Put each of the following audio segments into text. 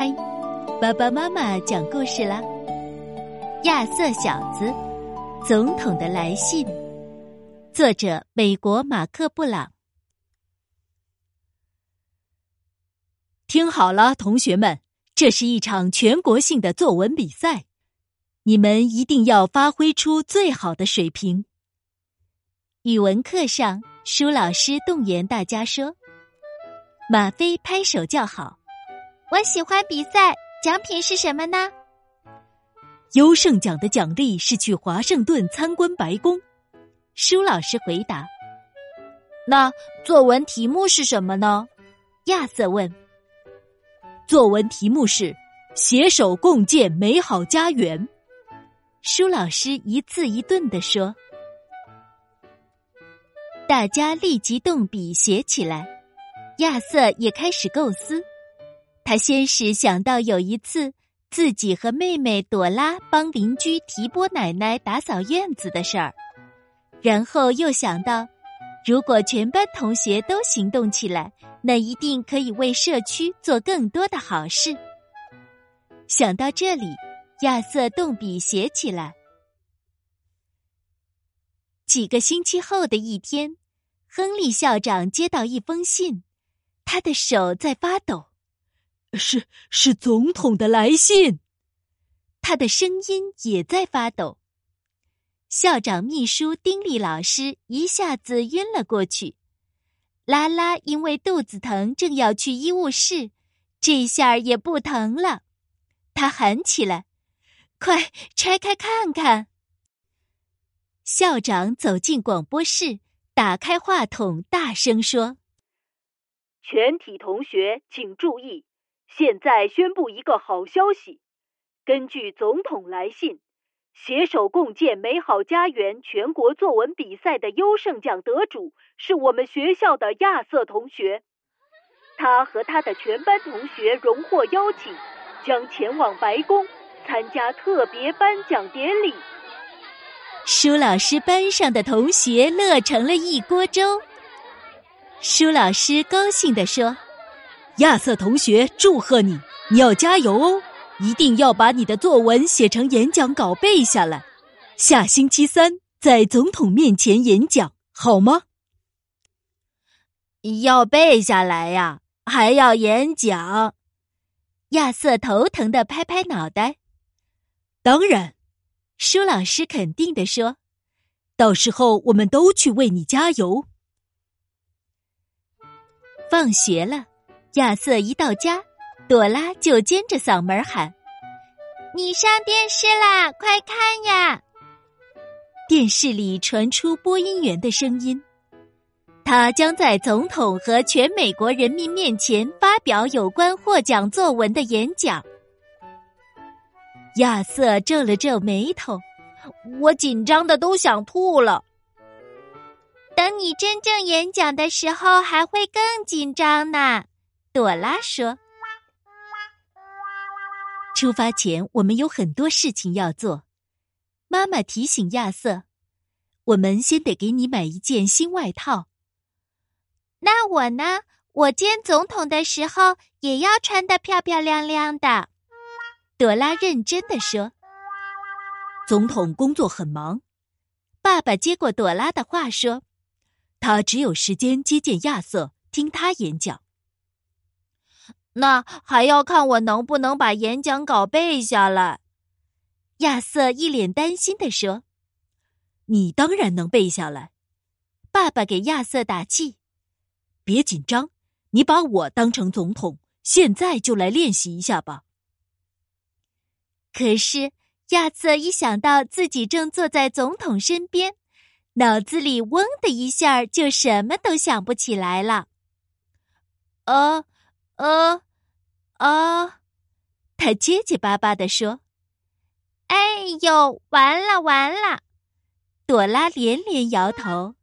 开，爸爸妈妈讲故事啦。亚瑟小子，总统的来信，作者美国马克布朗。听好了，同学们，这是一场全国性的作文比赛，你们一定要发挥出最好的水平。语文课上，舒老师动员大家说：“马飞拍手叫好，我喜欢比赛。奖品是什么呢？”优胜奖的奖励是去华盛顿参观白宫。舒老师回答：“那作文题目是什么呢？”亚瑟问。作文题目是“携手共建美好家园”。舒老师一字一顿的说。大家立即动笔写起来。亚瑟也开始构思。他先是想到有一次。自己和妹妹朵拉帮邻居提波奶奶打扫院子的事儿，然后又想到，如果全班同学都行动起来，那一定可以为社区做更多的好事。想到这里，亚瑟动笔写起来。几个星期后的一天，亨利校长接到一封信，他的手在发抖。是是总统的来信，他的声音也在发抖。校长秘书丁力老师一下子晕了过去，拉拉因为肚子疼正要去医务室，这下也不疼了。他喊起来：“快拆开看看！”校长走进广播室，打开话筒，大声说：“全体同学请注意。”现在宣布一个好消息：根据总统来信，携手共建美好家园全国作文比赛的优胜奖得主是我们学校的亚瑟同学。他和他的全班同学荣获邀请，将前往白宫参加特别颁奖典礼。舒老师班上的同学乐成了一锅粥。舒老师高兴地说。亚瑟同学，祝贺你！你要加油哦，一定要把你的作文写成演讲稿背下来，下星期三在总统面前演讲，好吗？要背下来呀，还要演讲。亚瑟头疼的拍拍脑袋。当然，舒老师肯定的说：“到时候我们都去为你加油。”放学了。亚瑟一到家，朵拉就尖着嗓门喊：“你上电视啦，快看呀！”电视里传出播音员的声音：“他将在总统和全美国人民面前发表有关获奖作文的演讲。”亚瑟皱了皱眉头：“我紧张的都想吐了。等你真正演讲的时候，还会更紧张呢。”朵拉说：“出发前，我们有很多事情要做。”妈妈提醒亚瑟：“我们先得给你买一件新外套。”那我呢？我见总统的时候也要穿的漂漂亮亮的。朵拉认真的说：“总统工作很忙。”爸爸接过朵拉的话说：“他只有时间接见亚瑟，听他演讲。”那还要看我能不能把演讲稿背下来。亚瑟一脸担心的说：“你当然能背下来。”爸爸给亚瑟打气：“别紧张，你把我当成总统，现在就来练习一下吧。”可是亚瑟一想到自己正坐在总统身边，脑子里嗡的一下，就什么都想不起来了。呃。呃，啊！他结结巴巴地说：“哎呦，完了完了！”朵拉连连摇头。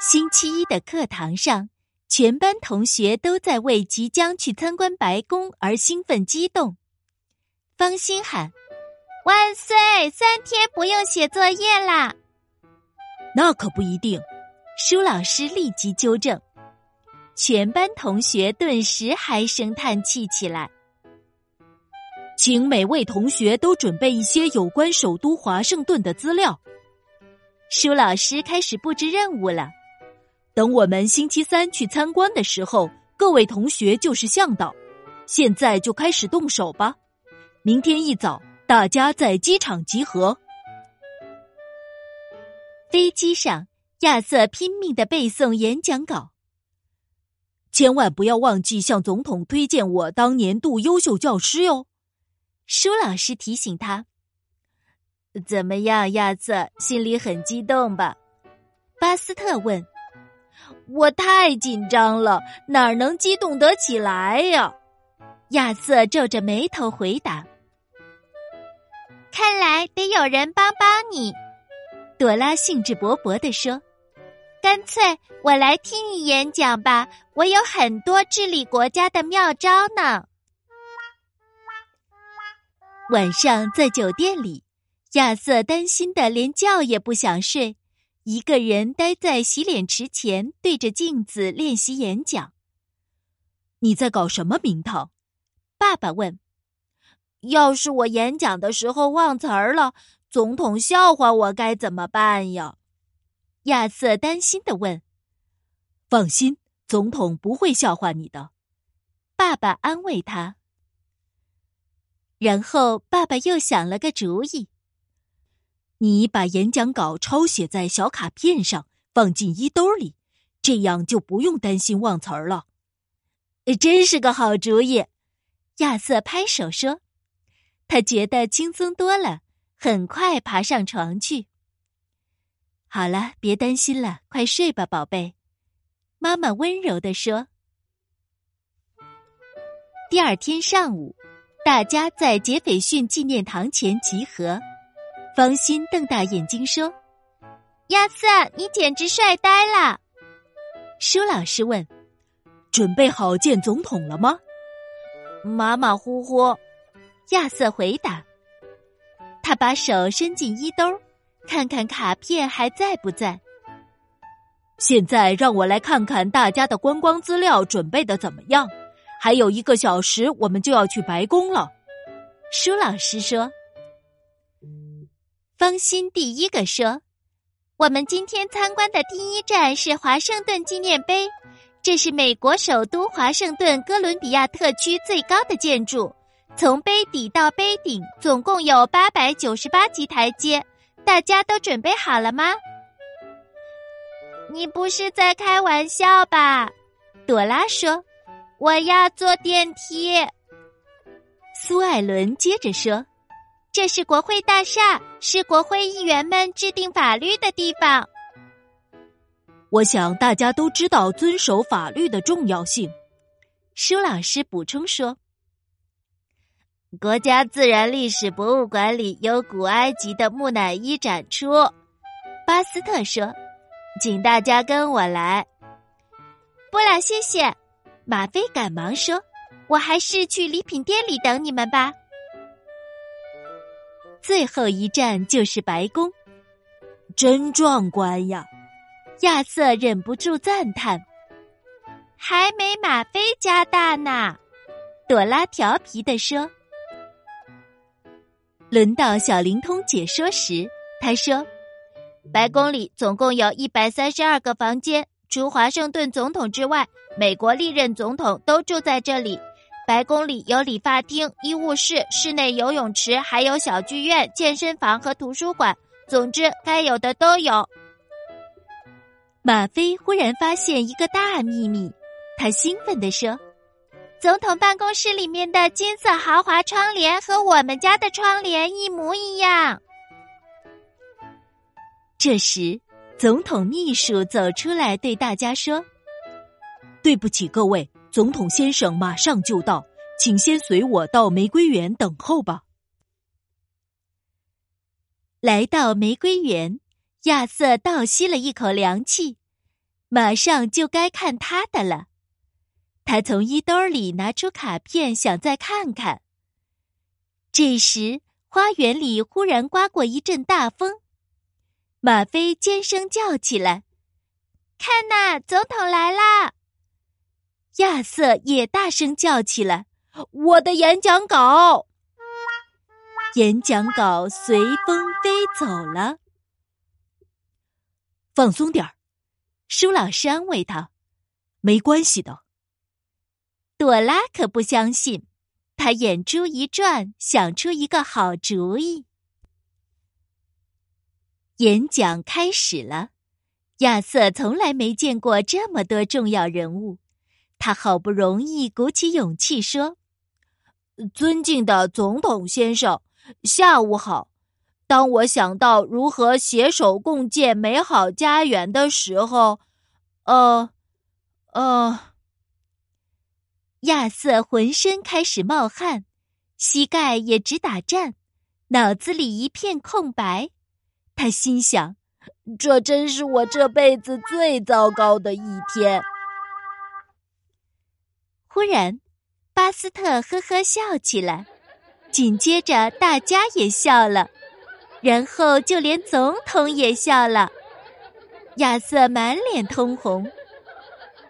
星期一的课堂上，全班同学都在为即将去参观白宫而兴奋激动。方心喊：“万岁！三天不用写作业啦！”那可不一定。舒老师立即纠正。全班同学顿时唉声叹气起来。请每位同学都准备一些有关首都华盛顿的资料。舒老师开始布置任务了。等我们星期三去参观的时候，各位同学就是向导。现在就开始动手吧。明天一早，大家在机场集合。飞机上，亚瑟拼命的背诵演讲稿。千万不要忘记向总统推荐我当年度优秀教师哟。舒老师提醒他：“怎么样，亚瑟？心里很激动吧？”巴斯特问。“我太紧张了，哪能激动得起来呀？”亚瑟皱着眉头回答。“看来得有人帮帮你。”朵拉兴致勃勃地说。“干脆我来听你演讲吧，我有很多治理国家的妙招呢。”晚上在酒店里，亚瑟担心的连觉也不想睡，一个人待在洗脸池前，对着镜子练习演讲。你在搞什么名堂？爸爸问。要是我演讲的时候忘词儿了，总统笑话我该怎么办呀？亚瑟担心的问。放心，总统不会笑话你的。爸爸安慰他。然后，爸爸又想了个主意：“你把演讲稿抄写在小卡片上，放进衣兜里，这样就不用担心忘词儿了。”真是个好主意！亚瑟拍手说：“他觉得轻松多了，很快爬上床去。”好了，别担心了，快睡吧，宝贝。”妈妈温柔地说。第二天上午。大家在杰斐逊纪念堂前集合。方心瞪大眼睛说：“亚瑟，你简直帅呆了！”舒老师问：“准备好见总统了吗？”马马虎虎，亚瑟回答。他把手伸进衣兜，看看卡片还在不在。现在让我来看看大家的观光资料准备的怎么样。还有一个小时，我们就要去白宫了。舒老师说：“方心第一个说，我们今天参观的第一站是华盛顿纪念碑，这是美国首都华盛顿哥伦比亚特区最高的建筑，从碑底到碑顶总共有八百九十八级台阶。大家都准备好了吗？你不是在开玩笑吧？”朵拉说。我要坐电梯。苏艾伦接着说：“这是国会大厦，是国会议员们制定法律的地方。我想大家都知道遵守法律的重要性。”舒老师补充说：“国家自然历史博物馆里有古埃及的木乃伊展出。”巴斯特说：“请大家跟我来。”不了，谢谢。马飞赶忙说：“我还是去礼品店里等你们吧。”最后一站就是白宫，真壮观呀！亚瑟忍不住赞叹：“还没马飞家大呢。”朵拉调皮的说。轮到小灵通解说时，他说：“白宫里总共有一百三十二个房间。”除华盛顿总统之外，美国历任总统都住在这里。白宫里有理发厅、医务室、室内游泳池，还有小剧院、健身房和图书馆。总之，该有的都有。马飞忽然发现一个大秘密，他兴奋地说：“总统办公室里面的金色豪华窗帘和我们家的窗帘一模一样。”这时。总统秘书走出来，对大家说：“对不起，各位，总统先生马上就到，请先随我到玫瑰园等候吧。”来到玫瑰园，亚瑟倒吸了一口凉气，马上就该看他的了。他从衣兜里拿出卡片，想再看看。这时，花园里忽然刮过一阵大风。马飞尖声叫起来：“看呐，总统来啦！”亚瑟也大声叫起来：“我的演讲稿！”演讲稿随风飞走了。放松点儿，舒老师安慰他：“没关系的。”朵拉可不相信，他眼珠一转，想出一个好主意。演讲开始了，亚瑟从来没见过这么多重要人物，他好不容易鼓起勇气说：“尊敬的总统先生。”下午好。当我想到如何携手共建美好家园的时候，呃，呃，亚瑟浑身开始冒汗，膝盖也直打颤，脑子里一片空白。他心想：这真是我这辈子最糟糕的一天。忽然，巴斯特呵呵笑起来。紧接着，大家也笑了，然后就连总统也笑了。亚瑟满脸通红。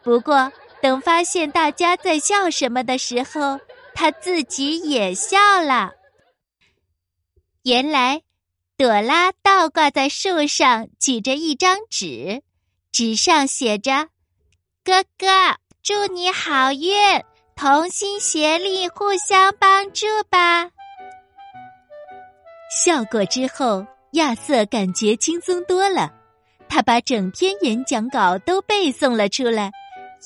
不过，等发现大家在笑什么的时候，他自己也笑了。原来，朵拉倒挂在树上，举着一张纸，纸上写着：“哥哥，祝你好运。”同心协力，互相帮助吧。笑过之后，亚瑟感觉轻松多了。他把整篇演讲稿都背诵了出来，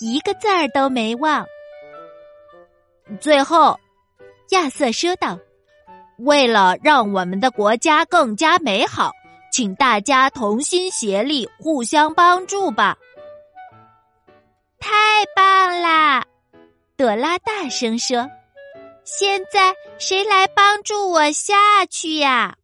一个字儿都没忘。最后，亚瑟说道：“为了让我们的国家更加美好，请大家同心协力，互相帮助吧。”太棒啦！朵拉大声说：“现在谁来帮助我下去呀？”